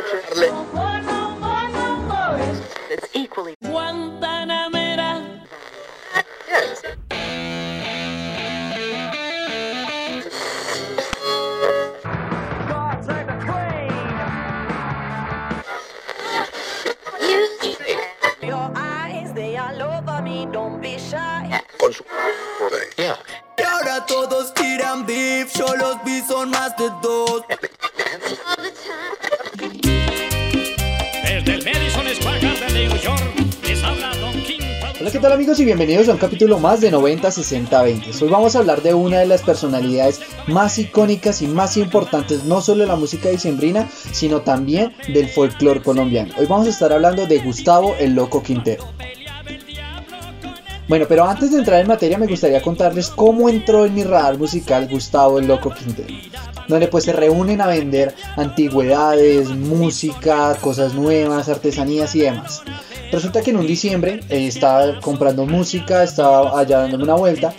Charlie. Hola, ¿qué tal amigos y bienvenidos a un capítulo más de 90 60 20? Hoy vamos a hablar de una de las personalidades más icónicas y más importantes no solo de la música dicembrina, sino también del folclore colombiano. Hoy vamos a estar hablando de Gustavo el Loco Quintero. Bueno, pero antes de entrar en materia me gustaría contarles cómo entró en mi radar musical Gustavo el Loco Quintero. Donde pues se reúnen a vender antigüedades, música, cosas nuevas, artesanías y demás. Resulta que en un diciembre eh, estaba comprando música, estaba allá dándome una vuelta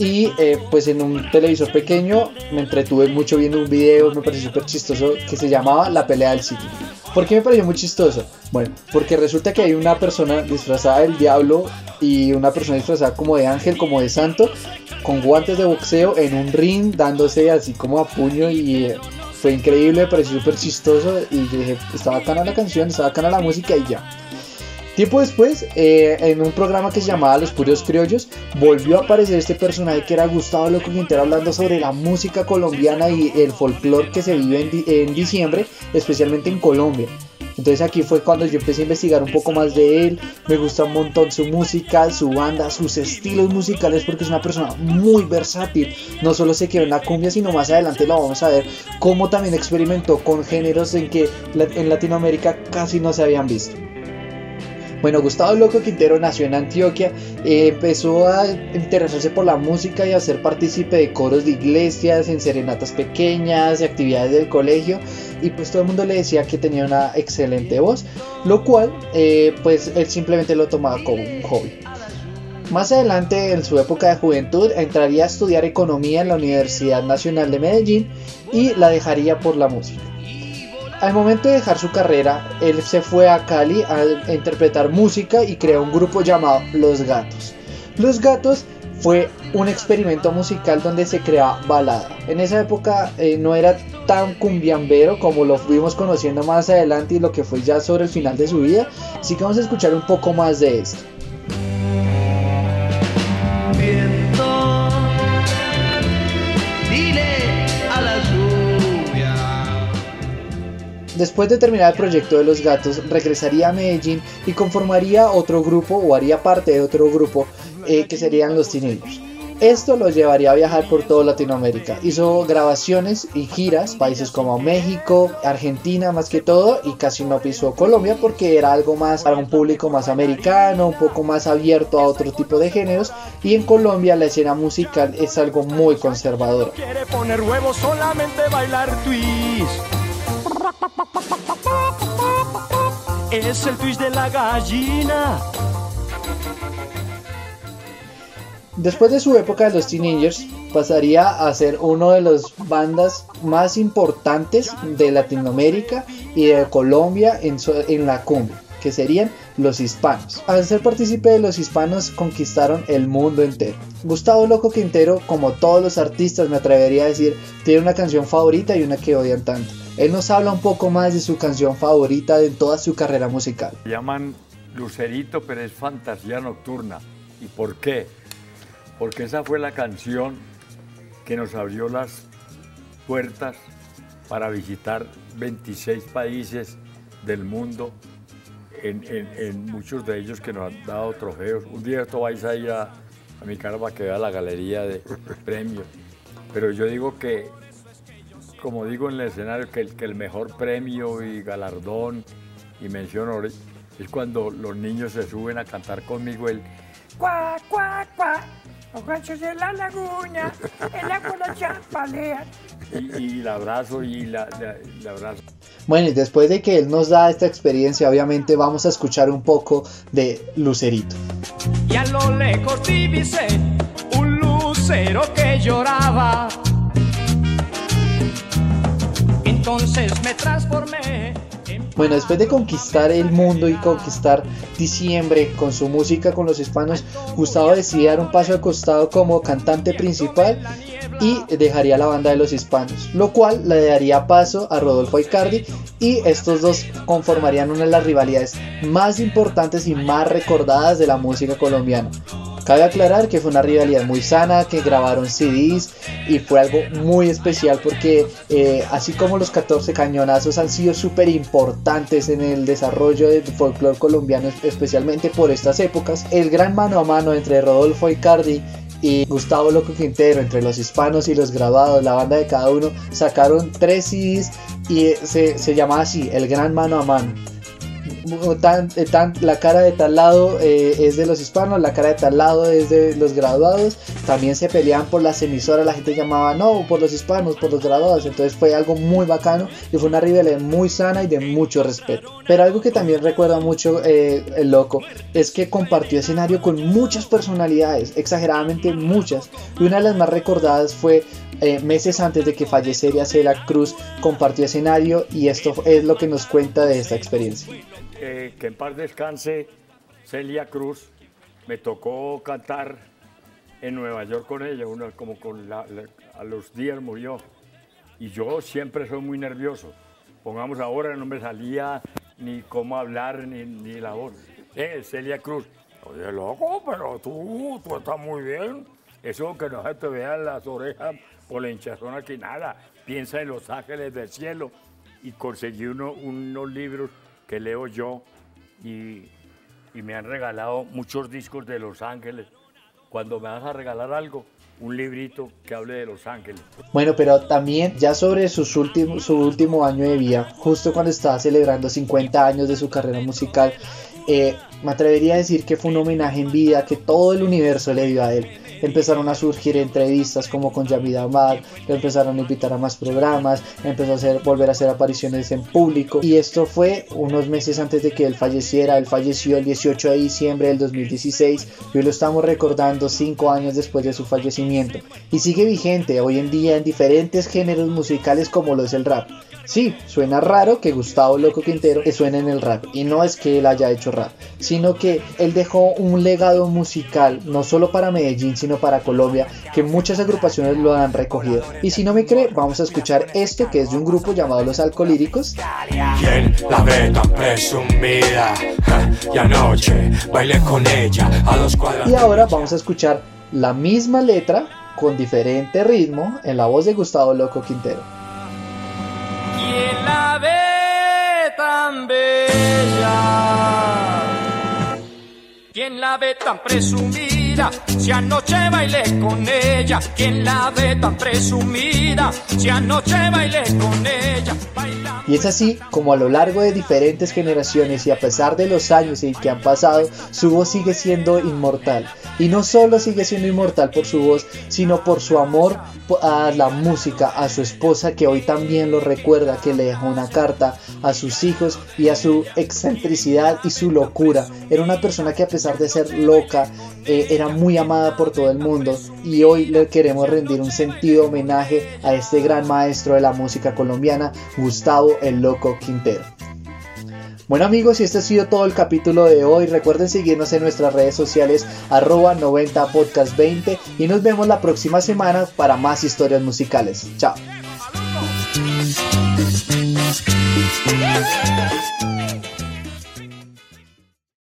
y eh, pues en un televisor pequeño me entretuve mucho viendo un video, me pareció súper chistoso, que se llamaba La pelea del siglo. ¿Por qué me pareció muy chistoso? Bueno, porque resulta que hay una persona disfrazada del diablo y una persona disfrazada como de ángel, como de santo, con guantes de boxeo en un ring dándose así como a puño y eh, fue increíble, me pareció súper chistoso y yo dije, estaba bacana la canción, estaba bacana la música y ya. Tiempo después, eh, en un programa que se llamaba Los Puros Criollos, volvió a aparecer este personaje que era Gustavo Loco Quintero hablando sobre la música colombiana y el folclore que se vive en, en diciembre, especialmente en Colombia. Entonces aquí fue cuando yo empecé a investigar un poco más de él, me gusta un montón su música, su banda, sus estilos musicales porque es una persona muy versátil. No solo se quedó en la cumbia, sino más adelante lo vamos a ver cómo también experimentó con géneros en que en Latinoamérica casi no se habían visto. Bueno, Gustavo Loco Quintero nació en Antioquia, empezó a interesarse por la música y a ser partícipe de coros de iglesias, en serenatas pequeñas, y actividades del colegio, y pues todo el mundo le decía que tenía una excelente voz, lo cual eh, pues él simplemente lo tomaba como un hobby. Más adelante, en su época de juventud, entraría a estudiar economía en la Universidad Nacional de Medellín y la dejaría por la música. Al momento de dejar su carrera, él se fue a Cali a interpretar música y creó un grupo llamado Los Gatos. Los Gatos fue un experimento musical donde se creaba balada. En esa época eh, no era tan cumbiambero como lo fuimos conociendo más adelante y lo que fue ya sobre el final de su vida. Así que vamos a escuchar un poco más de esto. Después de terminar el proyecto de los gatos, regresaría a Medellín y conformaría otro grupo o haría parte de otro grupo eh, que serían los Teenagers. Esto lo llevaría a viajar por toda Latinoamérica. Hizo grabaciones y giras, países como México, Argentina más que todo, y casi no pisó Colombia porque era algo más para un público más americano, un poco más abierto a otro tipo de géneros. Y en Colombia la escena musical es algo muy conservadora. quiere poner huevos, solamente bailar twist. Es el twist de la gallina. Después de su época de los Teenagers, pasaría a ser uno de las bandas más importantes de Latinoamérica y de Colombia en, en la cumbia, que serían los hispanos. Al ser partícipe de los hispanos, conquistaron el mundo entero. Gustavo Loco Quintero, como todos los artistas, me atrevería a decir, tiene una canción favorita y una que odian tanto. Él nos habla un poco más de su canción favorita de toda su carrera musical. Se llaman Lucerito, pero es fantasía nocturna. ¿Y por qué? Porque esa fue la canción que nos abrió las puertas para visitar 26 países del mundo, en, en- muchos de ellos que nos han dado trofeos. Un día esto vais a ir a, mi cara para que vea la galería de premios. Pero yo digo que, como digo en el escenario, que el, que el mejor premio y galardón y mención es cuando los niños se suben a cantar conmigo el Cuá, cuá, cuá. Los ganchos de la laguna, el agua la chapalea. y, y el abrazo y la, abrazo. Bueno, y después de que él nos da esta experiencia, obviamente vamos a escuchar un poco de Lucerito. Y a lo lejos divisé un lucero que lloraba. En entonces me transformé. Bueno, después de conquistar el mundo y conquistar diciembre con su música con los hispanos, Gustavo decide dar un paso al costado como cantante principal y dejaría la banda de los hispanos, lo cual le daría paso a Rodolfo Icardi y estos dos conformarían una de las rivalidades más importantes y más recordadas de la música colombiana. Cabe aclarar que fue una rivalidad muy sana, que grabaron CDs y fue algo muy especial porque eh, así como los 14 cañonazos han sido súper importantes en el desarrollo del folclore colombiano, especialmente por estas épocas, el gran mano a mano entre Rodolfo Icardi y Gustavo Loco Quintero, entre los hispanos y los grabados, la banda de cada uno, sacaron tres CDs y se, se llamaba así, el gran mano a mano tan, eh, tan, la cara de tal lado eh, es de los hispanos, la cara de tal lado es de los graduados. También se peleaban por las emisoras, la gente llamaba no, por los hispanos, por los graduados. Entonces fue algo muy bacano y fue una rivalidad muy sana y de mucho respeto. Pero algo que también recuerda mucho eh, el loco es que compartió escenario con muchas personalidades, exageradamente muchas. Y una de las más recordadas fue meses antes de que falleciera Cela Cruz, compartió escenario y esto es lo que nos cuenta de esta experiencia que en paz descanse Celia Cruz, me tocó cantar en Nueva York con ella, una, como con a los días murió. Y yo siempre soy muy nervioso. Pongamos ahora, no me salía ni cómo hablar ni, ni la voz. Eh, Celia Cruz, oye, loco, pero tú, tú estás muy bien. Eso que no se te vean las orejas por la hinchazón aquí, nada. Piensa en los ángeles del cielo. Y conseguí uno, unos libros que leo yo y, me han regalado muchos discos de Los Ángeles. Cuando me vas a regalar algo, un librito que hable de Los Ángeles. Bueno, pero también ya sobre sus últimos, su último año de vida, justo cuando estaba celebrando 50 años de su carrera musical, eh, me atrevería a decir que fue un homenaje en vida que todo el universo le dio a él. Empezaron a surgir entrevistas como con Yamida Amad, empezaron a invitar a más programas, empezó a hacer, volver a hacer apariciones en público. Y esto fue unos meses antes de que él falleciera, él falleció el 18 de diciembre del 2016 y hoy lo estamos recordando cinco años después de su fallecimiento. Y sigue vigente hoy en día en diferentes géneros musicales como lo es el rap. Sí, suena raro que Gustavo Loco Quintero suene en el rap y no es que él haya hecho sino que él dejó un legado musical no solo para Medellín sino para Colombia que muchas agrupaciones lo han recogido. Y si no me cree, vamos a escuchar esto que es de un grupo llamado Los Alcolíricos. la ve tan presumida? Y anoche bailé con ella a los Y ahora vamos a escuchar la misma letra con diferente ritmo en la voz de Gustavo Loco Quintero la ve tan bella? ¿Quién la ve tan presumida? Si anoche bailé con ella. ¿Quién la ve tan presumida? Si anoche bailé con. Y es así como a lo largo de diferentes generaciones y a pesar de los años que han pasado, su voz sigue siendo inmortal. Y no solo sigue siendo inmortal por su voz, sino por su amor a la música, a su esposa que hoy también lo recuerda, que le dejó una carta a sus hijos y a su excentricidad y su locura. Era una persona que a pesar de ser loca, eh, era muy amada por todo el mundo y hoy le queremos rendir un sentido homenaje a este gran maestro de la música colombiana, Gustavo el Loco Quintero. Bueno amigos, y este ha sido todo el capítulo de hoy. Recuerden seguirnos en nuestras redes sociales arroba 90podcast20 y nos vemos la próxima semana para más historias musicales. Chao.